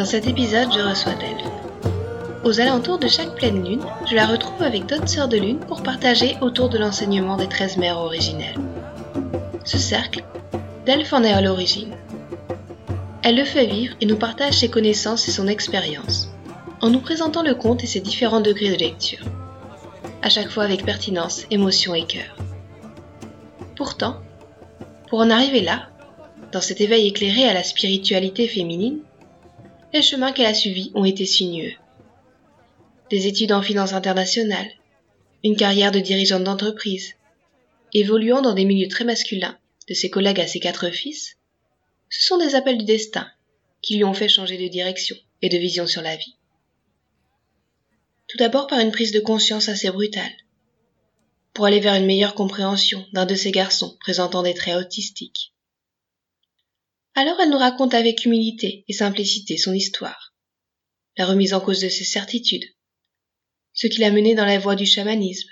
Dans cet épisode, je reçois Delphes. Aux alentours de chaque pleine lune, je la retrouve avec d'autres sœurs de lune pour partager autour de l'enseignement des 13 mères originelles. Ce cercle, Delphes en est à l'origine. Elle le fait vivre et nous partage ses connaissances et son expérience, en nous présentant le conte et ses différents degrés de lecture, à chaque fois avec pertinence, émotion et cœur. Pourtant, pour en arriver là, dans cet éveil éclairé à la spiritualité féminine, les chemins qu'elle a suivis ont été sinueux. Des études en finance internationale, une carrière de dirigeante d'entreprise, évoluant dans des milieux très masculins, de ses collègues à ses quatre fils, ce sont des appels du destin qui lui ont fait changer de direction et de vision sur la vie. Tout d'abord par une prise de conscience assez brutale, pour aller vers une meilleure compréhension d'un de ces garçons présentant des traits autistiques. Alors elle nous raconte avec humilité et simplicité son histoire, la remise en cause de ses certitudes, ce qui l'a mené dans la voie du chamanisme,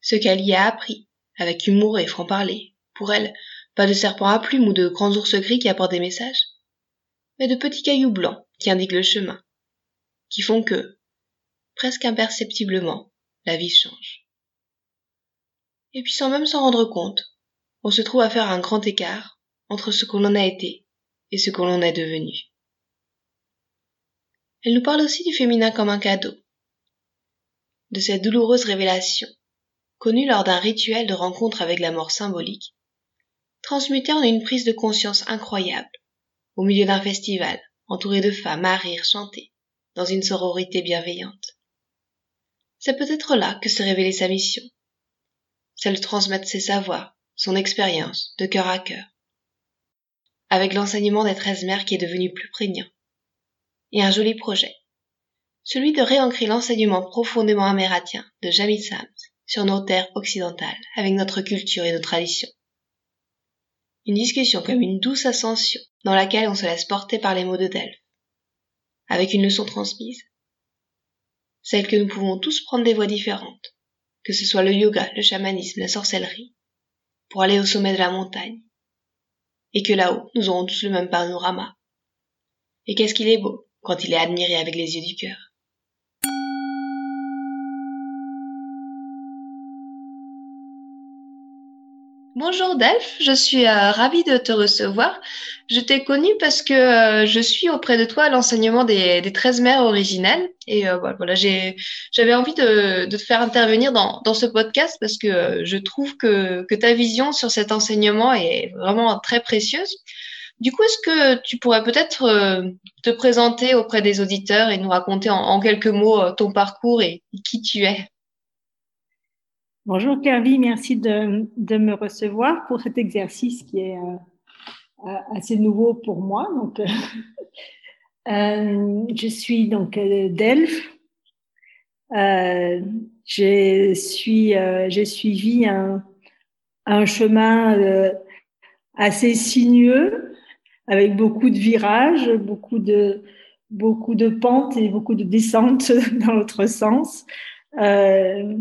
ce qu'elle y a appris, avec humour et franc-parler. Pour elle, pas de serpents à plumes ou de grands ours gris qui apportent des messages, mais de petits cailloux blancs qui indiquent le chemin, qui font que, presque imperceptiblement, la vie change. Et puis sans même s'en rendre compte, on se trouve à faire un grand écart entre ce qu'on en a été et ce qu'on en est devenu. Elle nous parle aussi du féminin comme un cadeau, de cette douloureuse révélation, connue lors d'un rituel de rencontre avec la mort symbolique, transmutée en une prise de conscience incroyable, au milieu d'un festival, entouré de femmes à rire, chanter, dans une sororité bienveillante. C'est peut-être là que se révélait sa mission, celle de transmettre ses savoirs, son expérience, de cœur à cœur, avec l'enseignement des treize mères qui est devenu plus prégnant. Et un joli projet. Celui de réancrer l'enseignement profondément amérindien de Jamil Sams sur nos terres occidentales, avec notre culture et nos traditions. Une discussion comme une douce ascension dans laquelle on se laisse porter par les mots de Delphes, avec une leçon transmise. Celle que nous pouvons tous prendre des voies différentes, que ce soit le yoga, le chamanisme, la sorcellerie, pour aller au sommet de la montagne, et que là-haut, nous aurons tous le même panorama. Et qu'est-ce qu'il est beau quand il est admiré avec les yeux du cœur. Bonjour Delphes, je suis euh, ravie de te recevoir. Je t'ai connue parce que euh, je suis auprès de toi à l'enseignement des, des 13 mères originelles. Et euh, voilà, j'avais envie de, te faire intervenir dans, ce podcast parce que je trouve que, ta vision sur cet enseignement est vraiment très précieuse. Du coup, est-ce que tu pourrais peut-être te présenter auprès des auditeurs et nous raconter en quelques mots ton parcours et qui tu es? Bonjour Kervi, merci de, me recevoir pour cet exercice qui est euh, assez nouveau pour moi. Donc, euh, euh, je suis donc euh, Delphes. Euh, j'ai suivi un, chemin assez sinueux avec beaucoup de virages, beaucoup de beaucoup de pentes et beaucoup de descentes dans l'autre sens. Euh,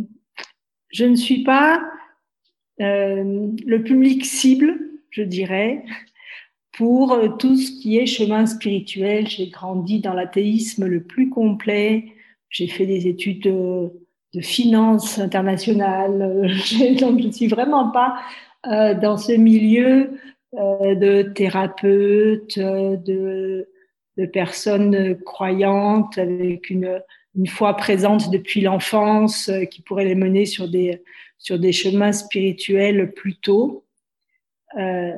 je ne suis pas euh, le public cible, je dirais, pour tout ce qui est chemin spirituel. J'ai grandi dans l'athéisme le plus complet. J'ai fait des études de, de finance internationale. Donc, je ne suis vraiment pas euh, dans ce milieu euh, de thérapeute, de, de personnes croyantes avec une, une foi présente depuis l'enfance, euh, qui pourrait les mener sur des, sur des chemins spirituels plus tôt. Euh,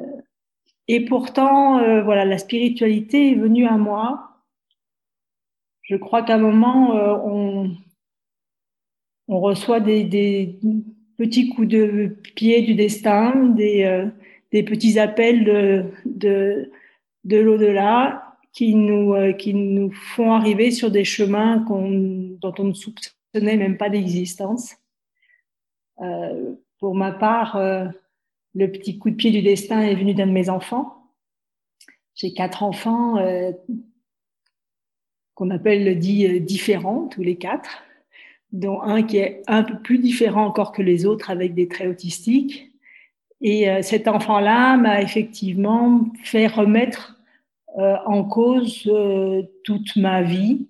et pourtant, euh, voilà, la spiritualité est venue à moi. Je crois qu'à un moment, on, on reçoit des, des, petits coups de pied du destin, des, des petits appels de, de, de l'au-delà qui nous, euh, qui nous font arriver sur des chemins dont on ne soupçonnait même pas d'existence. Euh, pour ma part, euh, le petit coup de pied du destin est venu d'un de mes enfants. J'ai quatre enfants qu'on appelle dit différents, tous les quatre, dont un qui est un peu plus différent encore que les autres avec des traits autistiques. Et cet enfant-là m'a effectivement fait remettre en cause toute ma vie,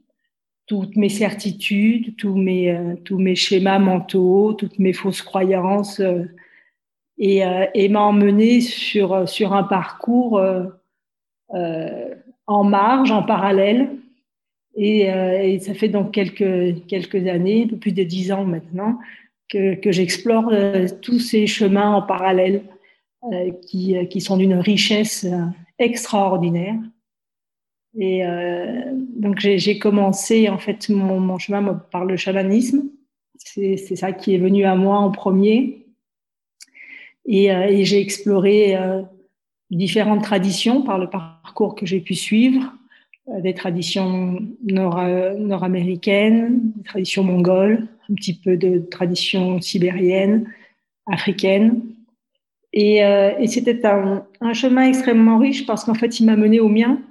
toutes mes certitudes, tous mes, euh, tous mes schémas mentaux, toutes mes fausses croyances euh, et, euh, et m'a emmené sur, sur un parcours en marge, en parallèle. Et, et, ça fait donc quelques, quelques années, un peu plus de dix ans maintenant, que, que j'explore tous ces chemins en parallèle qui, qui sont d'une richesse extraordinaire. Et euh, donc j'ai commencé en fait mon, chemin par le chamanisme. C'est ça qui est venu à moi en premier. Et, euh, j'ai exploré euh, différentes traditions par le parcours que j'ai pu suivre, des traditions nord-américaines, des traditions mongoles, un petit peu de traditions sibériennes, africaines. Et, euh, et c'était un, chemin extrêmement riche parce qu'en fait, il m'a mené au mien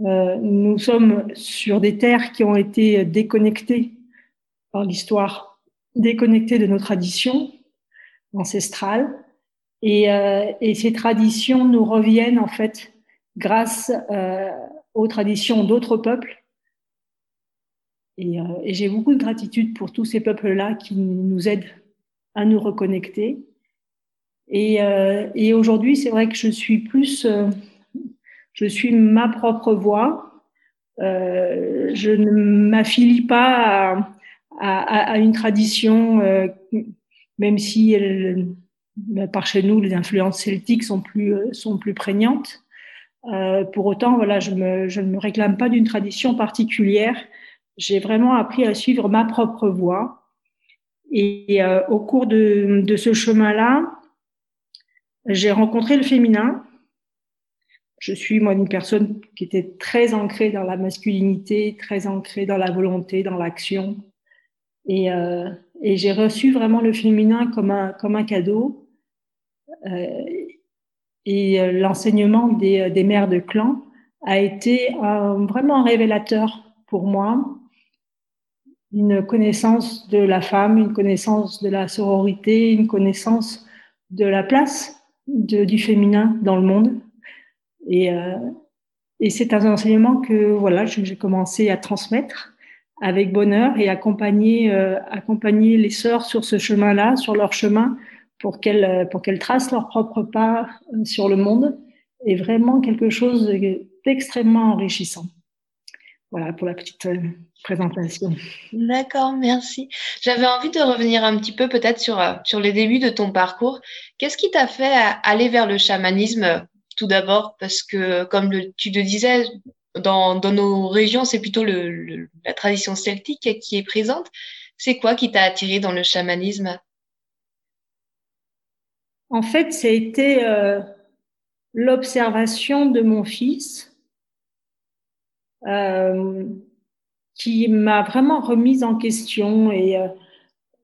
euh, nous sommes sur des terres qui ont été déconnectées par l'histoire, déconnectées de nos traditions ancestrales. Et, euh, ces traditions nous reviennent en fait grâce aux traditions d'autres peuples. Et j'ai beaucoup de gratitude pour tous ces peuples-là qui nous aident à nous reconnecter. Et, euh, et aujourd'hui, c'est vrai que je suis plus je suis ma propre voix. Euh, je ne m'affilie pas à, une tradition, euh, même si par chez nous, les influences celtiques sont plus, sont plus prégnantes. Euh, pour autant, voilà, je, ne me réclame pas d'une tradition particulière. J'ai vraiment appris à suivre ma propre voie. Et euh, au cours de ce chemin-là, j'ai rencontré le féminin je suis moi une personne qui était très ancrée dans la masculinité, très ancrée dans la volonté, dans l'action. Et, euh, et j'ai reçu vraiment le féminin comme un, comme un cadeau. Euh, et euh, l'enseignement des, des mères de clan a été vraiment révélateur pour moi. Une connaissance de la femme, une connaissance de la sororité, une connaissance de la place de, du féminin dans le monde et, euh, c'est un enseignement que voilà, j'ai commencé à transmettre avec bonheur et accompagner, euh, accompagner les sœurs sur ce chemin-là, sur leur chemin, pour qu'elles pour qu'elles tracent leur propre pas euh, sur le monde, est vraiment quelque chose d'extrêmement enrichissant. Voilà pour la petite euh, présentation. D'accord, merci. J'avais envie de revenir un petit peu peut-être sur, sur les débuts de ton parcours. Qu'est-ce qui t'a fait aller vers le chamanisme tout d'abord? Parce que, comme le, tu te disais, dans, dans nos régions, c'est plutôt le, la tradition celtique qui est présente. C'est quoi qui t'a attiré dans le chamanisme? En fait, ça a été euh, l'observation de mon fils euh, qui m'a vraiment remise en question. Et euh,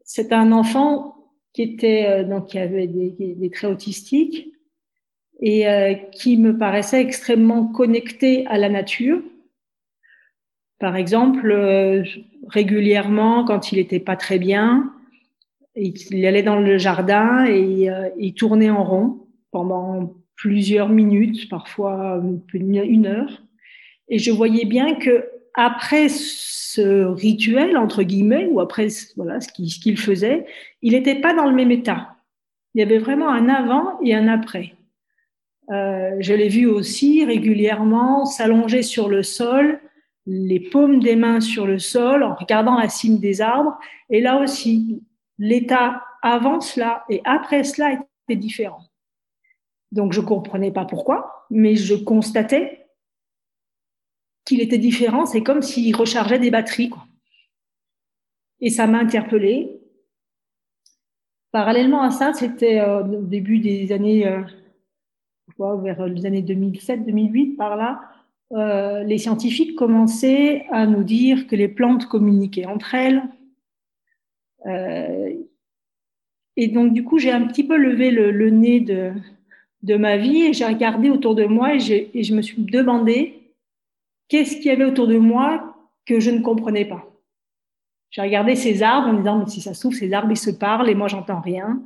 c'est un enfant qui était euh, donc qui avait des, des traits autistiques et euh, qui me paraissait extrêmement connecté à la nature. Par exemple, euh, régulièrement, quand il n'était pas très bien, il allait dans le jardin et il tournait en rond pendant plusieurs minutes, parfois une heure. Et je voyais bien que après ce rituel entre guillemets ou après voilà ce qu'il faisait, il n'était pas dans le même état. Il y avait vraiment un avant et un après. Euh, je l'ai vu aussi régulièrement s'allonger sur le sol, les paumes des mains sur le sol, en regardant la cime des arbres. Et là aussi, l'état avant cela et après cela était différent. Donc je comprenais pas pourquoi, mais je constatais qu'il était différent. C'est comme s'il rechargeait des batteries. Quoi. Et ça m'a interpellée. Parallèlement à ça, c'était euh, au début des années euh, vers les années 2007-2008, par là, euh, les scientifiques commençaient à nous dire que les plantes communiquaient entre elles. Euh, et donc, du coup, j'ai un petit peu levé le, nez de, de, ma vie et j'ai regardé autour de moi et, et je me suis demandé qu'est-ce qu'il y avait autour de moi que je ne comprenais pas? J'ai regardé ces arbres en disant, mais si ça se trouve, ces arbres, ils se parlent et moi, j'entends rien.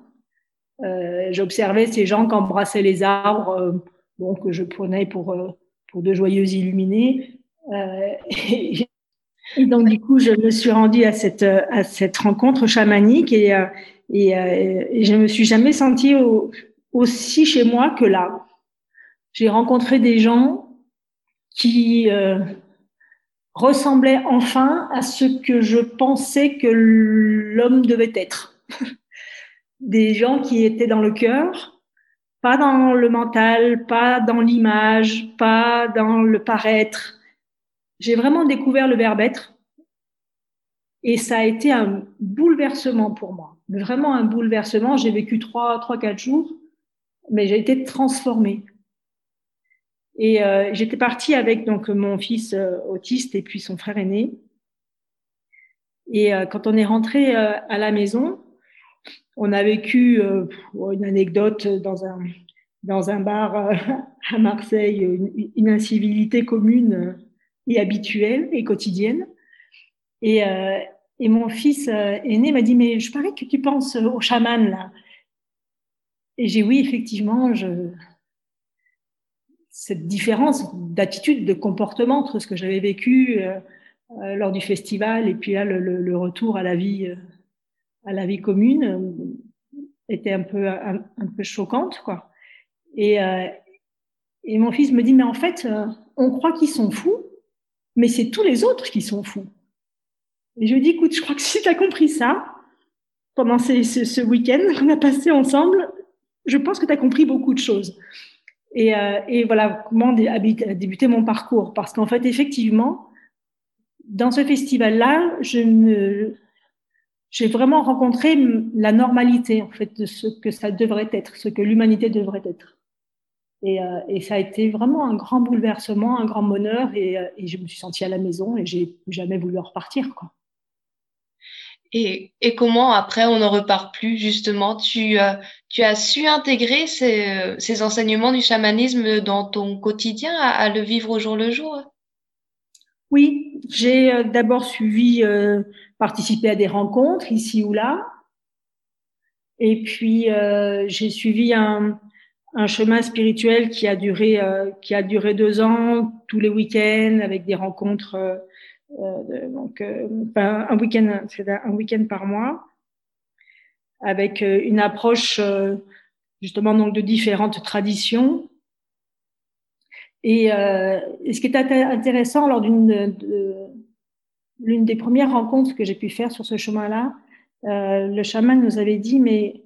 Euh, J'observais ces gens qui embrassaient les arbres, euh, bon, que je prenais pour, euh, pour de joyeux illuminés. Euh, et, et, donc, du coup, je me suis rendue à cette, à cette rencontre chamanique et, euh, et, et je me suis jamais sentie aussi chez moi que là. J'ai rencontré des gens qui ressemblait enfin à ce que je pensais que l'homme devait être. Des gens qui étaient dans le cœur, pas dans le mental, pas dans l'image, pas dans le paraître. J'ai vraiment découvert le verbe être et ça a été un bouleversement pour moi. Vraiment un bouleversement. J'ai vécu trois, trois, quatre jours, mais j'ai été transformée. Et euh, j'étais partie avec donc mon fils euh, autiste et puis son frère aîné. Et euh, quand on est rentré à la maison, on a vécu une anecdote dans un dans un bar à Marseille, une, une, incivilité commune et habituelle et quotidienne. Et, et mon fils aîné m'a dit mais je parie que tu penses au chaman là. Et j'ai oui effectivement je cette différence d'attitude, de comportement entre ce que j'avais vécu euh, euh, lors du festival et puis là le, retour à la vie euh, à la vie commune était un peu un peu choquante quoi. Et, et mon fils me dit mais en fait on croit qu'ils sont fous, mais c'est tous les autres qui sont fous. Et je lui dis écoute je crois que si tu as compris ça pendant ce, ce week-end qu'on a passé ensemble, je pense que tu as compris beaucoup de choses. Et, euh, et voilà comment a débuté mon parcours. Parce qu'en fait, effectivement, dans ce festival-là, je me, j'ai vraiment rencontré la normalité en fait de ce que ça devrait être, ce que l'humanité devrait être. Et, euh, ça a été vraiment un grand bouleversement, un grand bonheur, et, euh, et je me suis sentie à la maison et j'ai jamais voulu en repartir. Quoi. Et, et, comment après on n'en repart plus justement? Tu, euh, tu as su intégrer ces, euh, ces, enseignements du chamanisme dans ton quotidien, à, à, le vivre au jour le jour? Oui, j'ai euh, d'abord suivi, euh, participé à des rencontres ici ou là. Et puis j'ai suivi un, un, chemin spirituel qui a duré, qui a duré deux ans, tous les week-ends, avec des rencontres euh, donc euh, un week-end, c'est un week-end par mois, avec euh, une approche justement donc de différentes traditions. Et, ce qui est intéressant lors d'une l'une des premières rencontres que j'ai pu faire sur ce chemin-là, le chaman nous avait dit, mais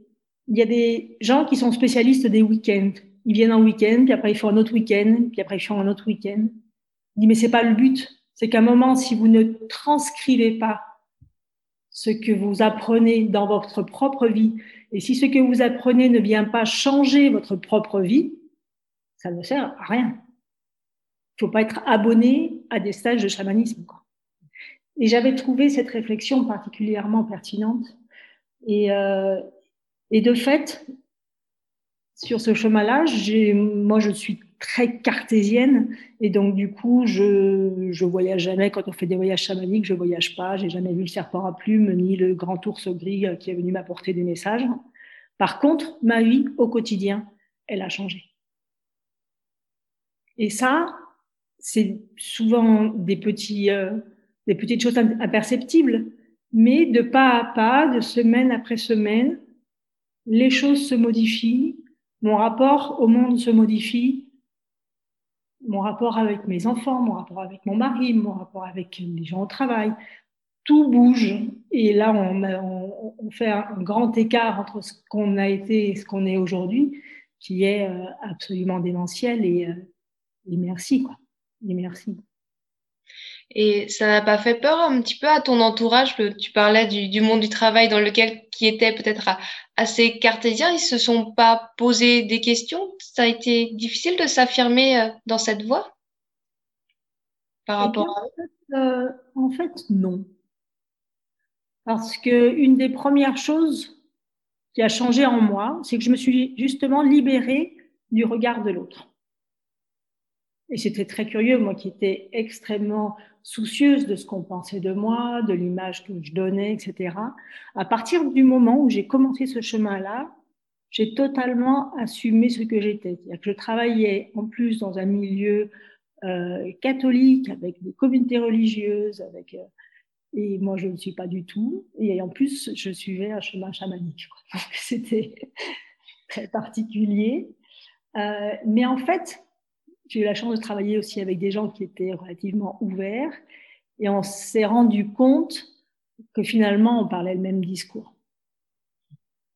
il y a des gens qui sont spécialistes des week-ends. Ils viennent en week-end, puis après ils font un autre week-end, puis après ils font un autre week-end. Il dit, mais c'est pas le but c'est qu'à un moment, si vous ne transcrivez pas ce que vous apprenez dans votre propre vie, et si ce que vous apprenez ne vient pas changer votre propre vie, ça ne sert à rien. Il faut pas être abonné à des stages de chamanisme. Et j'avais trouvé cette réflexion particulièrement pertinente. Et, euh, et de fait, sur ce chemin-là, moi, je suis très cartésienne. Et donc du coup, je je voyage jamais. Quand on fait des voyages chamaniques, je voyage pas, j'ai jamais vu le serpent à plumes ni le grand ours gris qui est venu m'apporter des messages. Par contre, ma vie au quotidien, elle a changé. Et ça, c'est souvent des petits euh, des petites choses imperceptibles, mais de pas à pas, de semaine après semaine, les choses se modifient, mon rapport au monde se modifie, mon rapport avec mes enfants, mon rapport avec mon mari, mon rapport avec les gens au travail, tout bouge. Et là, on, fait un, grand écart entre ce qu'on a été et ce qu'on est aujourd'hui, qui est euh, absolument démentiel. Et, euh, et merci, quoi. Et merci. Et ça n'a pas fait peur un petit peu à ton entourage Tu parlais du, monde du travail dans lequel qui était peut-être assez cartésien. Ils se sont pas posé des questions? Ça a été difficile de s'affirmer euh, dans cette voie? Par eh rapport à euh, En fait, non. Parce que une des premières choses qui a changé en moi, c'est que je me suis justement libérée du regard de l'autre. Et c'était très curieux, moi qui étais extrêmement soucieuse de ce qu'on pensait de moi, de l'image que je donnais, etc. À partir du moment où j'ai commencé ce chemin-là, j'ai totalement assumé ce que j'étais. C'est-à-dire que je travaillais en plus dans un milieu euh, catholique, avec des communautés religieuses, avec euh, et moi je ne suis pas du tout. Et en plus, je suivais un chemin chamanique. C'était très particulier. Euh, mais en fait, j'ai eu la chance de travailler aussi avec des gens qui étaient relativement ouverts et on s'est rendu compte que finalement on parlait le même discours.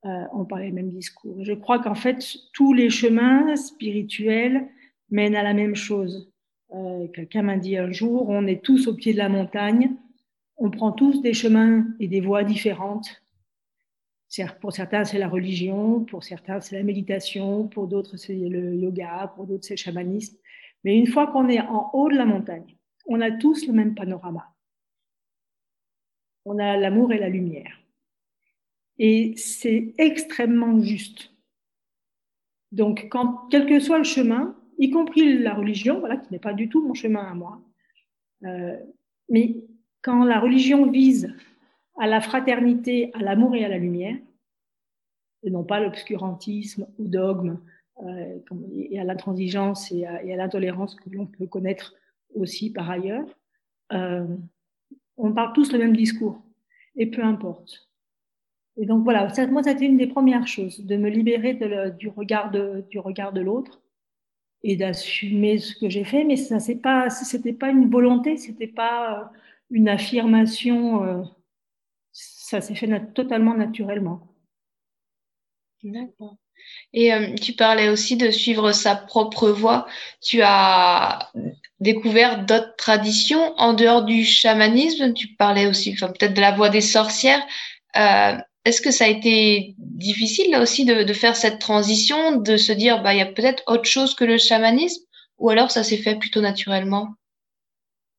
Euh, on parlait le même discours. Je crois qu'en fait tous les chemins spirituels mènent à la même chose. Euh, Quelqu'un m'a dit un jour, on est tous au pied de la montagne, on prend tous des chemins et des voies différentes. Pour certains, c'est la religion, pour certains, c'est la méditation, pour d'autres, c'est le yoga, pour d'autres, c'est le chamanisme. Mais une fois qu'on est en haut de la montagne, on a tous le même panorama. On a l'amour et la lumière. Et c'est extrêmement juste. Donc, quand, quel que soit le chemin, y compris la religion, voilà, qui n'est pas du tout mon chemin à moi, euh, mais quand la religion vise à la fraternité, à l'amour et à la lumière, et non pas l'obscurantisme ou dogme, euh, et à l'intransigeance et à, l'intolérance que l'on peut connaître aussi par ailleurs, euh, on parle tous le même discours, et peu importe. Et donc voilà, moi, ça a été une des premières choses, de me libérer de du regard de, du regard de l'autre et d'assumer ce que j'ai fait, mais ça c'est pas, c'était pas une volonté, c'était pas euh, une affirmation, ça s'est fait totalement naturellement. D'accord. Et euh, tu parlais aussi de suivre sa propre voie. Tu as découvert d'autres traditions en dehors du chamanisme? Tu parlais aussi, enfin, peut-être de la voie des sorcières. Euh, est-ce que ça a été difficile là aussi de, de faire cette transition, de se dire, bah, il y a peut-être autre chose que le chamanisme, ou alors ça s'est fait plutôt naturellement?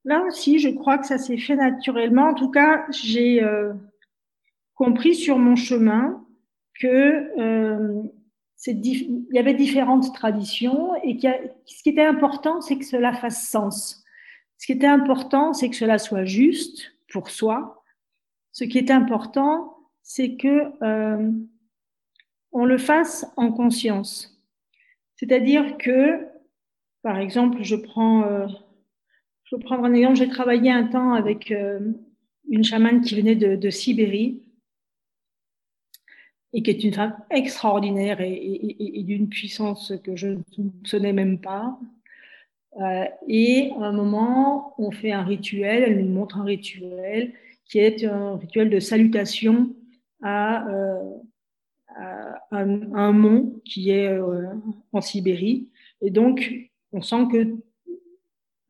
Là aussi, je crois que ça s'est fait naturellement. En tout cas, j'ai euh, compris sur mon chemin que euh, il y avait différentes traditions et ce qui était important, c'est que cela fasse sens. Ce qui était important, c'est que cela soit juste pour soi. Ce qui est important, c'est que euh, on le fasse en conscience. C'est-à-dire que, par exemple, je prends, euh, je vais un exemple. J'ai travaillé un temps avec une chamane qui venait de Sibérie et qui est une femme extraordinaire et, d'une puissance que je ne soupçonnais même pas. Euh, et à un moment, on fait un rituel, elle nous montre un rituel qui est un rituel de salutation à, euh, un, mont qui est euh, en Sibérie. Et donc, on sent que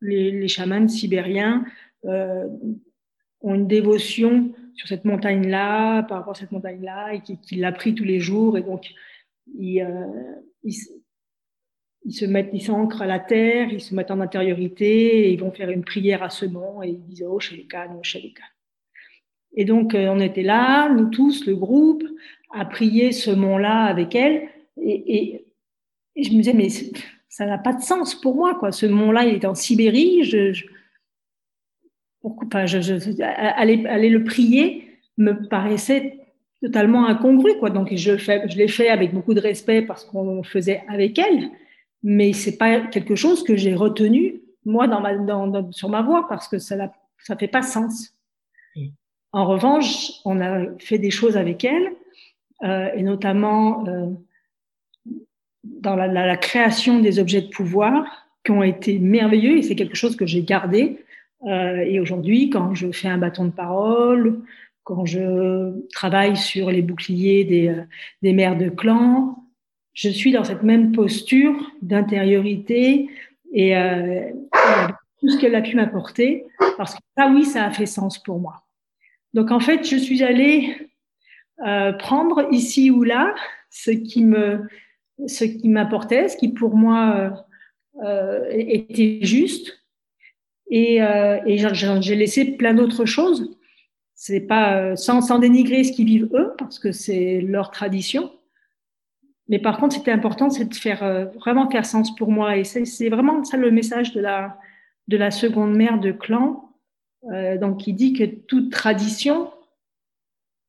les, les chamans sibériens ont une dévotion sur cette montagne-là, par rapport à cette montagne-là, et qu'il l'a pris tous les jours. Et donc, ils, euh, ils, se mettent, ils s'ancrent à la terre, ils se mettent en intériorité, et ils vont faire une prière à ce mont, et ils disent Oh, Shalikan, oh, Shalikan. Et donc, euh, on était là, nous tous, le groupe, à prier ce mont-là avec elle. Et, et, je me disais, mais ça n'a pas de sens pour moi, quoi. Ce mont-là, il est en Sibérie. je enfin, je, je, aller, aller, le prier me paraissait totalement incongru, quoi. Donc, je, fais, je l'ai fait avec beaucoup de respect parce qu'on faisait avec elle, mais c'est pas quelque chose que j'ai retenu, moi, dans ma, dans, sur ma voix, parce que ça ne ça fait pas sens. En revanche, on a fait des choses avec elle, euh, et notamment euh, dans la, la, la, création des objets de pouvoir qui ont été merveilleux, et c'est quelque chose que j'ai gardé et aujourd'hui, quand je fais un bâton de parole, quand je travaille sur les boucliers des, euh, des mères de clan, je suis dans cette même posture d'intériorité et euh, tout ce qu'elle a pu m'apporter, parce que ah oui, ça a fait sens pour moi. Donc en fait, je suis allée euh, prendre ici ou là ce qui me, ce qui m'apportait, ce qui pour moi euh, euh était juste, et, euh, j'ai laissé plein d'autres choses. C'est pas euh, sans, dénigrer ce qu'ils vivent eux, parce que c'est leur tradition. Mais par contre, c'était important, c'est de faire euh, vraiment faire sens pour moi. Et c'est vraiment ça le message de la de la seconde mère de clan, donc qui dit que toute tradition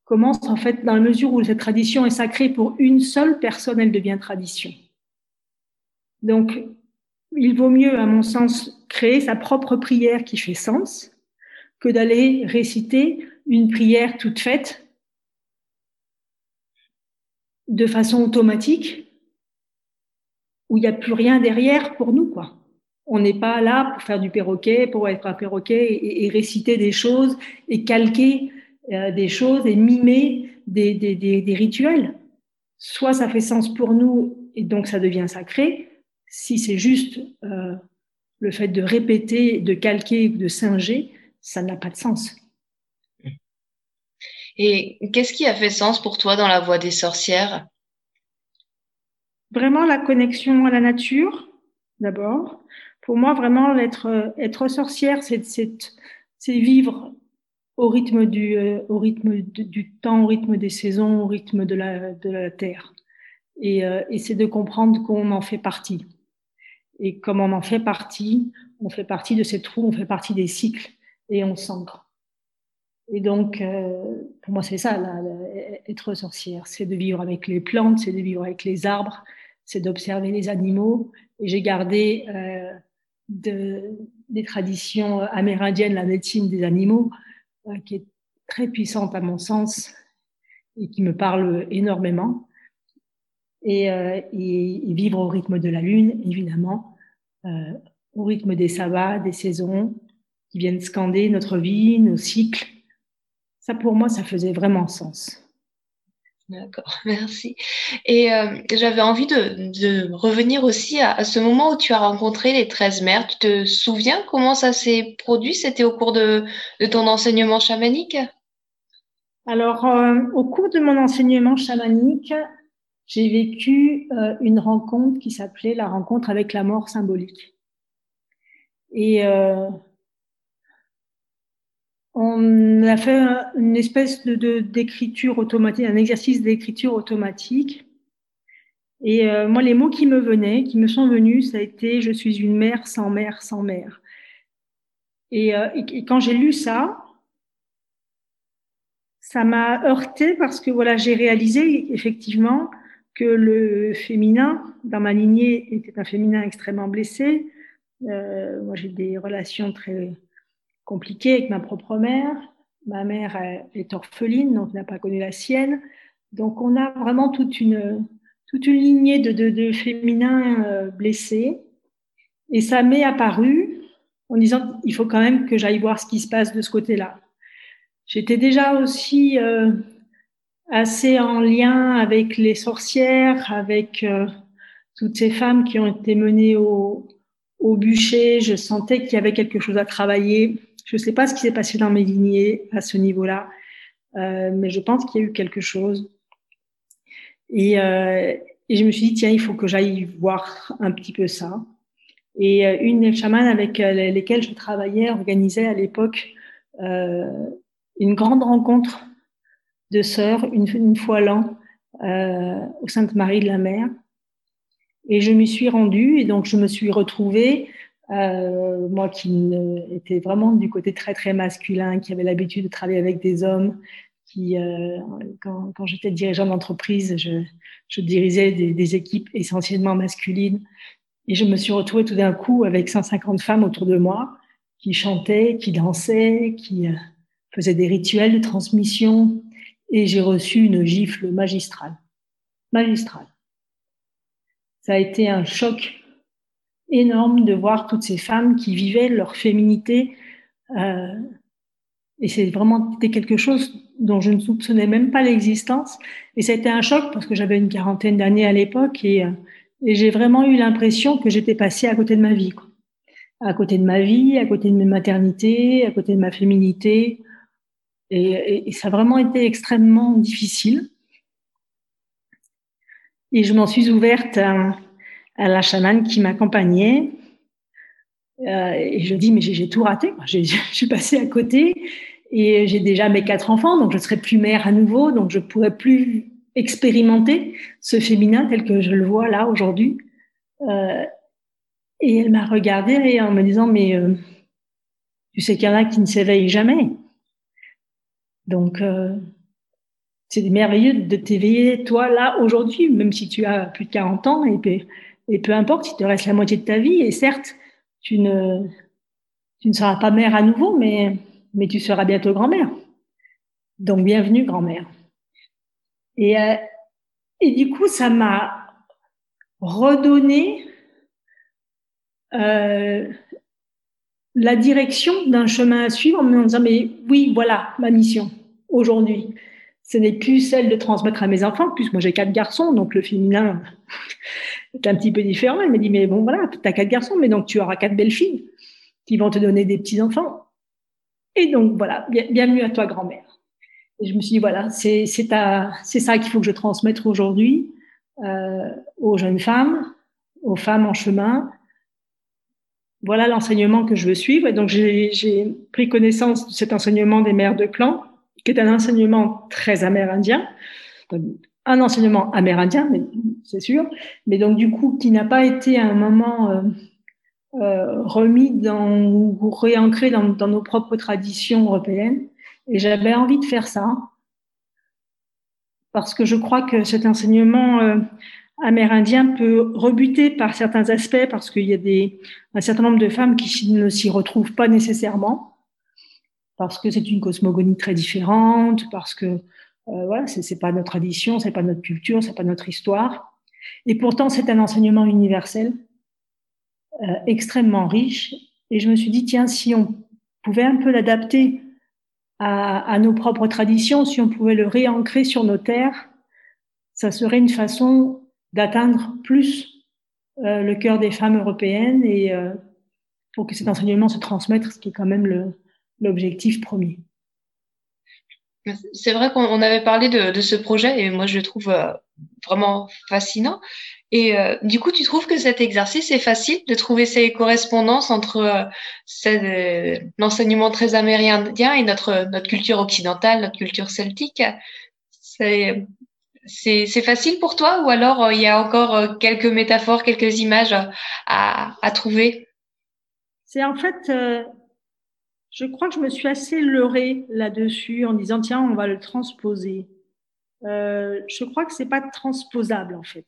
commence en fait dans la mesure où cette tradition est sacrée pour une seule personne, elle devient tradition. Donc, il vaut mieux, à mon sens, créer sa propre prière qui fait sens que d'aller réciter une prière toute faite de façon automatique où il n'y a plus rien derrière pour nous, quoi. On n'est pas là pour faire du perroquet, pour être un perroquet et, réciter des choses et calquer euh, des choses et mimer des, rituels. Soit ça fait sens pour nous et donc ça devient sacré, si c'est juste euh, le fait de répéter, de calquer, de singer, ça n'a pas de sens. Et qu'est-ce qui a fait sens pour toi dans la voix des sorcières? Vraiment la connexion à la nature, d'abord. Pour moi, vraiment, être, être sorcière, c'est vivre au rythme, du, euh, au rythme du temps, au rythme des saisons, au rythme de la, de la terre. Et, euh, et c'est de comprendre qu'on en fait partie. Et comme on en fait partie, on fait partie de ces trous, on fait partie des cycles et on s'ancre. Et donc, euh, pour moi, c'est ça, être sorcière. C'est de vivre avec les plantes, c'est de vivre avec les arbres, c'est d'observer les animaux. Et j'ai gardé euh, de, des traditions amérindiennes, la médecine des animaux, euh, qui est très puissante à mon sens et qui me parle énormément. Et vivre au rythme de la lune, évidemment, euh, au rythme des sabbats, des saisons, qui viennent scander notre vie, nos cycles. Ça, pour moi, ça faisait vraiment sens. D'accord, merci. Et euh, j'avais envie de, de, revenir aussi à, à, ce moment où tu as rencontré les 13 mères. Tu te souviens comment ça s'est produit? C'était au cours de, de, ton enseignement chamanique? Alors, euh, au cours de mon enseignement chamanique, j'ai vécu euh, une rencontre qui s'appelait la rencontre avec la mort symbolique. Et euh, on a fait une espèce de d'écriture automatique, un exercice d'écriture automatique. Et euh, moi, les mots qui me venaient, qui me sont venus, ça a été je suis une mère sans mère sans mère. Et, euh, et, et quand j'ai lu ça, ça m'a heurté parce que voilà, j'ai réalisé effectivement que le féminin dans ma lignée était un féminin extrêmement blessé. Euh, moi, j'ai des relations très compliquées avec ma propre mère. Ma mère est orpheline, donc n'a pas connu la sienne. Donc, on a vraiment toute une, toute une lignée de, de, de féminins euh, blessés. Et ça m'est apparu en disant il faut quand même que j'aille voir ce qui se passe de ce côté-là. J'étais déjà aussi euh, assez en lien avec les sorcières, avec euh, toutes ces femmes qui ont été menées au, au bûcher. Je sentais qu'il y avait quelque chose à travailler. Je ne sais pas ce qui s'est passé dans mes lignées à ce niveau-là, euh, mais je pense qu'il y a eu quelque chose. Et, euh, et, je me suis dit, tiens, il faut que j'aille voir un petit peu ça. Et euh, une des chamanes avec euh, lesquelles je travaillais organisait à l'époque une grande rencontre de sœurs une, fois l'an euh, au Sainte-Marie de la Mer. Et je m'y suis rendue et donc je me suis retrouvée, euh, moi qui était vraiment du côté très très masculin, qui avait l'habitude de travailler avec des hommes, qui euh, quand, quand j'étais dirigeant d'entreprise, je, dirigeais des, des, équipes essentiellement masculines. Et je me suis retrouvée tout d'un coup avec 150 femmes autour de moi qui chantaient, qui dansaient, qui euh, faisaient des rituels de transmission, et j'ai reçu une gifle magistrale. Magistrale. Ça a été un choc énorme de voir toutes ces femmes qui vivaient leur féminité. Euh, et c'est vraiment quelque chose dont je ne soupçonnais même pas l'existence. Et ça a été un choc parce que j'avais une quarantaine d'années à l'époque et, euh, j'ai vraiment eu l'impression que j'étais passée à côté de ma vie. À côté de ma vie, à côté de mes maternités, à côté de ma féminité. Et, ça a vraiment été extrêmement difficile. Et je m'en suis ouverte à, la chamane qui m'accompagnait. Euh, et je dis, mais j'ai tout raté. Je suis passée à côté et j'ai déjà mes quatre enfants, donc je ne serai plus mère à nouveau, donc je ne pourrai plus expérimenter ce féminin tel que je le vois là aujourd'hui. Euh, et elle m'a regardée en me disant, mais euh, tu sais qu'il y en a qui ne s'éveillent jamais. Donc, euh, c'est merveilleux de t'éveiller, toi, là, aujourd'hui, même si tu as plus de 40 ans, et peu, importe, si te reste la moitié de ta vie, et certes, tu ne, tu ne seras pas mère à nouveau, mais, mais tu seras bientôt grand-mère. Donc, bienvenue, grand-mère. Et, euh, et du coup, ça m'a redonné euh, la direction d'un chemin à suivre en me disant, mais oui, voilà ma mission aujourd'hui. Ce n'est plus celle de transmettre à mes enfants, puisque moi j'ai quatre garçons, donc le féminin est un petit peu différent. Elle m'a dit, mais bon, voilà, tu as quatre garçons, mais donc tu auras quatre belles filles qui vont te donner des petits-enfants. Et donc voilà, bienvenue à toi, grand-mère. Et je me suis dit, voilà, c'est ça qu'il faut que je transmette aujourd'hui euh, aux jeunes femmes, aux femmes en chemin, voilà l'enseignement que je veux suivre. Et donc, j'ai pris connaissance de cet enseignement des mères de clan, qui est un enseignement très amérindien, un enseignement amérindien, mais c'est sûr, mais donc du coup qui n'a pas été à un moment euh, euh, remis dans, ou réancré dans, dans, nos propres traditions européennes. Et j'avais envie de faire ça parce que je crois que cet enseignement euh, amérindien peut rebuter par certains aspects parce qu'il y a un certain nombre de femmes qui ne s'y retrouvent pas nécessairement parce que c'est une cosmogonie très différente, parce que euh, voilà, c'est pas notre tradition, c'est pas notre culture, c'est pas notre histoire. Et pourtant, c'est un enseignement universel euh, extrêmement riche. Et je me suis dit, tiens, si on pouvait un peu l'adapter à, nos propres traditions, si on pouvait le réancrer sur nos terres, ça serait une façon d'atteindre plus euh, le cœur des femmes européennes et euh, pour que cet enseignement se transmette, ce qui est quand même l'objectif premier. C'est vrai qu'on avait parlé de, de, ce projet et moi je le trouve euh, vraiment fascinant. Et euh, du coup, tu trouves que cet exercice est facile de trouver ces correspondances entre euh, l'enseignement très amérindien et notre, notre culture occidentale, notre culture celtique? C'est facile pour toi ou alors euh, il y a encore euh, quelques métaphores, quelques images à, à trouver? C'est en fait, euh, je crois que je me suis assez leurrée là-dessus en disant tiens, on va le transposer. Euh, je crois que c'est pas transposable en fait.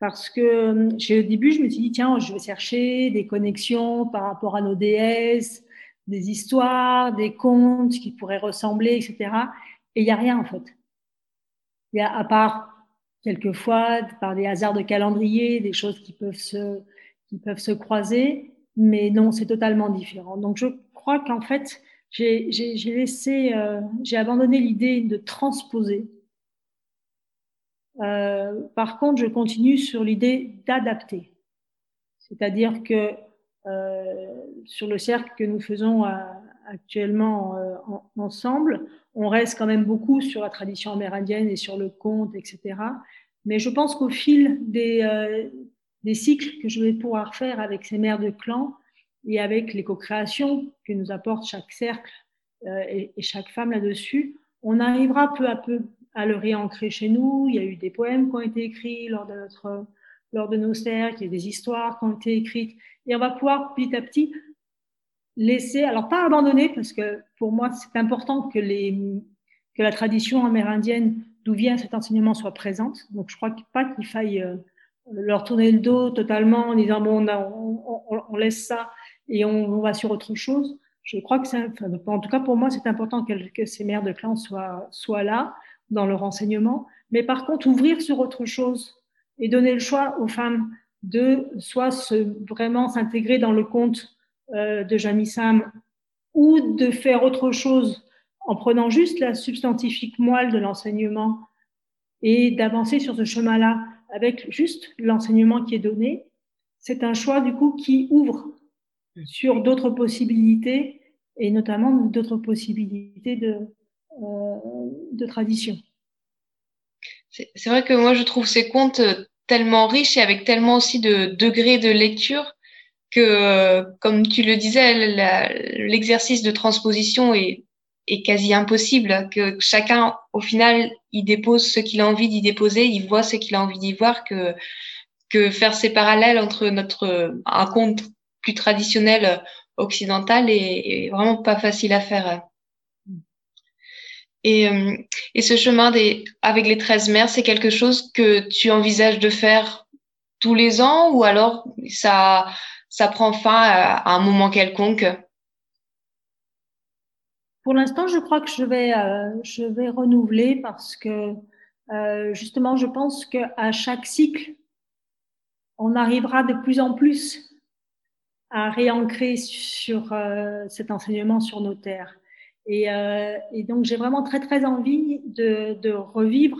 Parce que au début, je me suis dit, tiens, je vais chercher des connexions par rapport à nos déesses, des histoires, des contes qui pourraient ressembler, etc. Et il n'y a rien en fait. A, à part quelquefois, par des hasards de calendrier, des choses qui peuvent se, qui peuvent se croiser, mais non, c'est totalement différent. Donc, je crois qu'en fait, j'ai laissé, euh, j'ai abandonné l'idée de transposer. Euh, par contre, je continue sur l'idée d'adapter. C'est-à-dire que euh, sur le cercle que nous faisons actuellement ensemble, on reste quand même beaucoup sur la tradition amérindienne et sur le conte, etc. Mais je pense qu'au fil des, euh, des cycles que je vais pouvoir faire avec ces mères de clan et avec les co-créations que nous apporte chaque cercle euh, et, chaque femme là-dessus, on arrivera peu à peu à le réancrer chez nous. Il y a eu des poèmes qui ont été écrits lors de, notre, lors de nos cercles, il y a des histoires qui ont été écrites, et on va pouvoir petit à petit laisser, alors pas abandonner, parce que pour moi, c'est important que, les, que la tradition amérindienne d'où vient cet enseignement soit présente. Donc, je crois pas qu'il faille euh, leur tourner le dos totalement en disant, bon, on, laisse ça et on, va sur autre chose. Je crois que c'est, en tout cas pour moi, c'est important que, que, ces mères de clan soient, soient là dans leur enseignement. Mais par contre, ouvrir sur autre chose et donner le choix aux femmes de soit se, vraiment s'intégrer dans le conte de Jamissam ou de faire autre chose en prenant juste la substantifique moelle de l'enseignement et d'avancer sur ce chemin-là avec juste l'enseignement qui est donné, c'est un choix du coup qui ouvre sur d'autres possibilités et notamment d'autres possibilités de, euh, de tradition. C'est vrai que moi, je trouve ces contes tellement riches et avec tellement aussi de degrés de lecture que, comme tu le disais, l'exercice de transposition est, quasi impossible, que chacun, au final, il dépose ce qu'il a envie d'y déposer, il voit ce qu'il a envie d'y voir, que, que faire ces parallèles entre notre, un conte plus traditionnel occidental est, vraiment pas facile à faire. Et, euh, et ce chemin des, avec les 13 mers, c'est quelque chose que tu envisages de faire tous les ans ou alors ça, ça prend fin à, un moment quelconque Pour l'instant, je crois que je vais, euh, je vais renouveler parce que euh, justement, je pense qu'à chaque cycle, on arrivera de plus en plus à réancrer sur euh, cet enseignement sur nos terres. Et, euh, donc, j'ai vraiment très, très envie de, revivre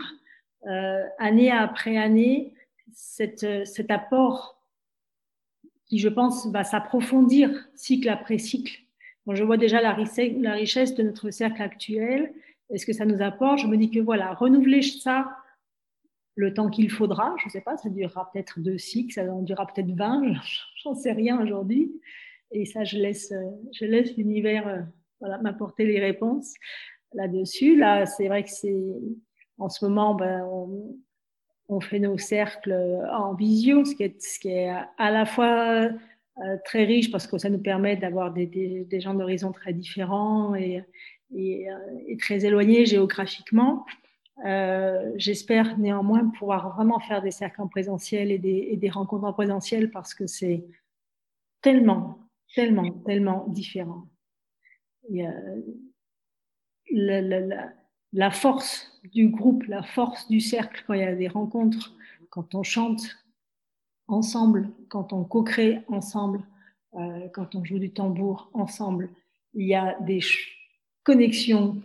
euh, année après année cette, cet apport qui, je pense, va s'approfondir cycle après cycle. Bon, je vois déjà la richesse, de notre cercle actuel et ce que ça nous apporte. Je me dis que voilà, renouveler ça le temps qu'il faudra, je ne sais pas, ça durera peut-être deux cycles, ça en durera peut-être 20, j'en sais rien aujourd'hui. Et ça, je laisse, je laisse l'univers euh, voilà, m'apporter les réponses là-dessus. Là, c'est vrai que c'est en ce moment, ben, on, on fait nos cercles en visio, ce qui est, à la fois euh, très riche parce que ça nous permet d'avoir des, gens d'horizons très différents et, euh, très éloignés géographiquement. Euh, J'espère néanmoins pouvoir vraiment faire des cercles en présentiel et des, rencontres en présentiel parce que c'est tellement, tellement, tellement différent. Et, euh, la, la force du groupe, la force du cercle quand il y a des rencontres, quand on chante ensemble, quand on co-crée ensemble, euh, quand on joue du tambour ensemble, il y a des connexions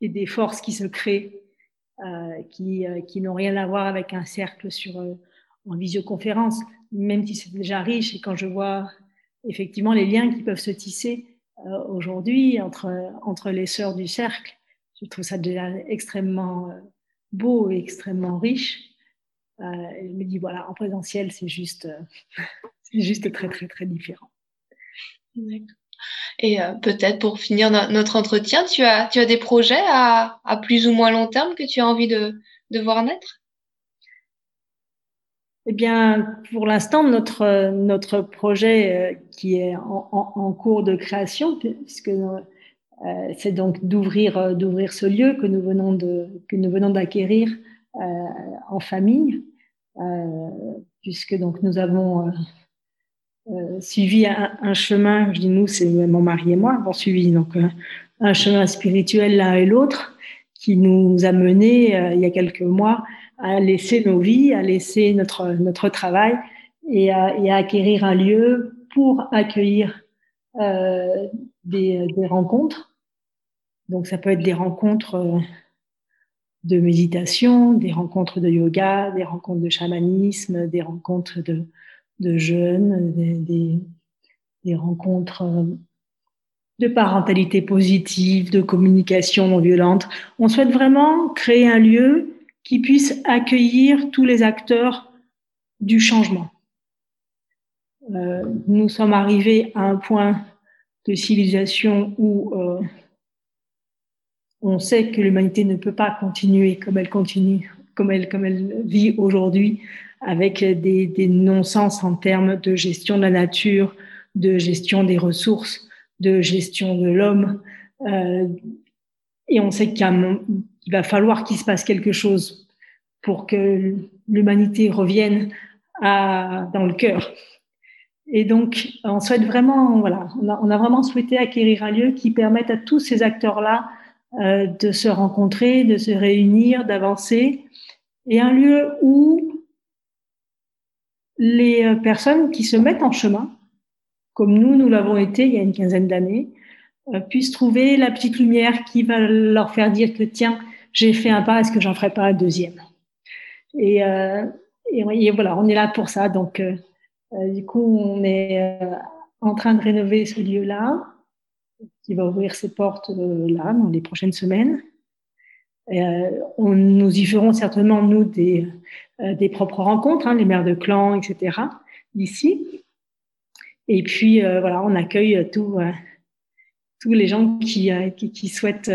et des forces qui se créent euh, qui, euh, qui n'ont rien à voir avec un cercle sur, en visioconférence, même si c'est déjà riche. Et quand je vois effectivement les liens qui peuvent se tisser aujourd'hui entre, entre les sœurs du cercle, je trouve ça déjà extrêmement euh, beau et extrêmement riche. Euh, je me dis, voilà, en présentiel, c'est juste, euh, c'est juste très, très, très différent. Et euh, peut-être pour finir no notre entretien, tu as, tu as des projets à, à, plus ou moins long terme que tu as envie de, de voir naître? Eh bien, pour l'instant, notre, notre projet qui est en, en, en cours de création, puisque euh, c'est donc d'ouvrir euh, d'ouvrir ce lieu que nous venons de que nous venons d'acquérir euh, en famille, puisque donc nous avons suivi un, chemin. Je dis nous, c'est mon mari et moi avons suivi donc un chemin spirituel l'un et l'autre qui nous a mené il y a quelques mois à laisser nos vies, à laisser notre notre travail et à, et à acquérir un lieu pour accueillir euh, des, des, rencontres donc ça peut être des rencontres euh, de méditation, des rencontres de yoga, des rencontres de chamanisme, des rencontres de, de jeunes, des, rencontres euh, de parentalité positive, de communication non violente. On souhaite vraiment créer un lieu qui puisse accueillir tous les acteurs du changement. Euh, nous sommes arrivés à un point de civilisation où on sait que l'humanité ne peut pas continuer comme elle continue, comme elle, comme elle vit aujourd'hui, avec des, des non-sens en termes de gestion de la nature, de gestion des ressources, de gestion de l'homme. Euh, et on sait qu'il va falloir qu'il se passe quelque chose pour que l'humanité revienne à, dans le cœur. Et donc, on souhaite vraiment, voilà, on a, on a vraiment souhaité acquérir un lieu qui permette à tous ces acteurs-là euh, de se rencontrer, de se réunir, d'avancer, et un lieu où les euh, personnes qui se mettent en chemin, comme nous, nous l'avons été il y a une quinzaine d'années, euh, puissent trouver la petite lumière qui va leur faire dire que tiens, j'ai fait un pas, est-ce que j'en ferai pas un deuxième? Et, et, voilà, on est là pour ça. Donc, du coup, on est en train de rénover ce lieu-là, qui va ouvrir ses portes là dans les prochaines semaines. on, nous y ferons certainement, nous, des, des propres rencontres, hein, les maires de clans, etc., ici. Et puis, voilà, on accueille tous les gens qui souhaitent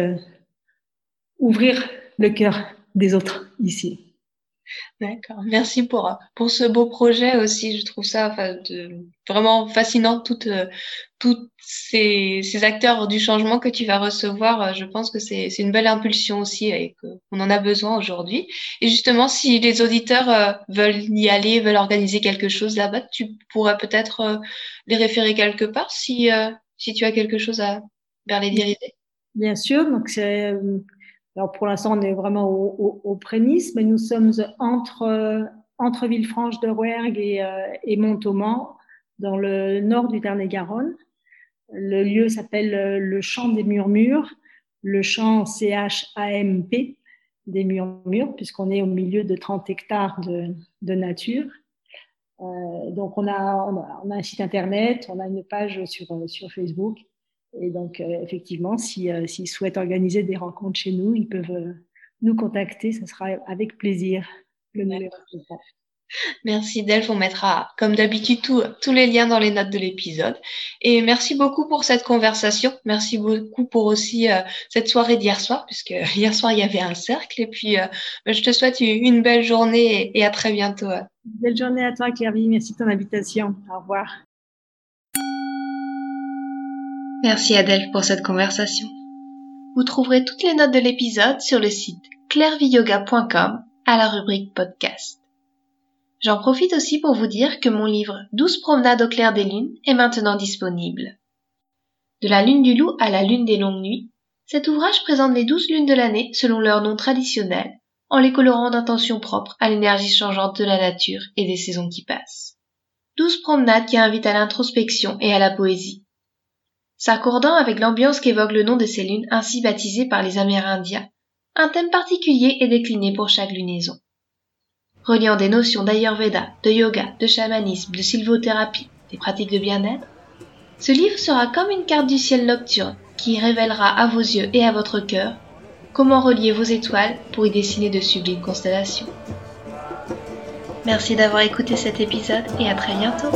ouvrir le cœur des autres ici. D'accord. Merci pour, pour ce beau projet aussi. Je trouve ça de, vraiment fascinant, toutes, toutes ces, ces acteurs du changement que tu vas recevoir. Je pense que c'est une belle impulsion aussi et qu'on en a besoin aujourd'hui. Et justement, si les auditeurs euh, veulent y aller, veulent organiser quelque chose là-bas, tu pourrais peut-être euh, les référer quelque part si, euh, si tu as quelque chose à vers les diriger. Bien sûr. Donc, c'est alors pour l'instant, on est vraiment au, au, prémices, mais nous sommes entre, entre Villefranche de Rouergue et, euh, et Montauban, dans le nord du Tarn-et-Garonne. Le lieu s'appelle euh, le Champ des Murmures, le champ C-H-A-M-P des Murmures, puisqu'on est au milieu de 30 hectares de, de nature. Euh, donc on a, on a, on a, un site internet, on a une page sur, sur Facebook et donc, euh, effectivement, euh, s'ils souhaitent organiser des rencontres chez nous, ils peuvent euh, nous contacter. Ce sera avec plaisir le numéro Merci Delph, on mettra comme d'habitude tous les liens dans les notes de l'épisode. Et merci beaucoup pour cette conversation. Merci beaucoup pour aussi cette soirée d'hier soir, puisque hier soir il y avait un cercle. Et puis je te souhaite une belle journée et, à très bientôt. Belle journée à toi Claire-Vie, merci de ton invitation. Au revoir. Merci Adèle pour cette conversation. Vous trouverez toutes les notes de l'épisode sur le site clairviyoga.com à la rubrique podcast. J'en profite aussi pour vous dire que mon livre 12 promenades au clair des lunes est maintenant disponible. De la lune du loup à la lune des longues nuits, cet ouvrage présente les 12 lunes de l'année selon leur nom traditionnel, en les colorant d'intentions propres à l'énergie changeante de la nature et des saisons qui passent. 12 promenades qui invitent à l'introspection et à la poésie, s'accordant avec l'ambiance qu'évoque le nom de ces lunes ainsi baptisées par les Amérindiens. Un thème particulier est décliné pour chaque lunaison. Reliant des notions d'Ayurveda, de yoga, de chamanisme, de sylvothérapie, des pratiques de bien-être, ce livre sera comme une carte du ciel nocturne qui révélera à vos yeux et à votre cœur comment relier vos étoiles pour y dessiner de sublimes constellations. Merci d'avoir écouté cet épisode et à très bientôt.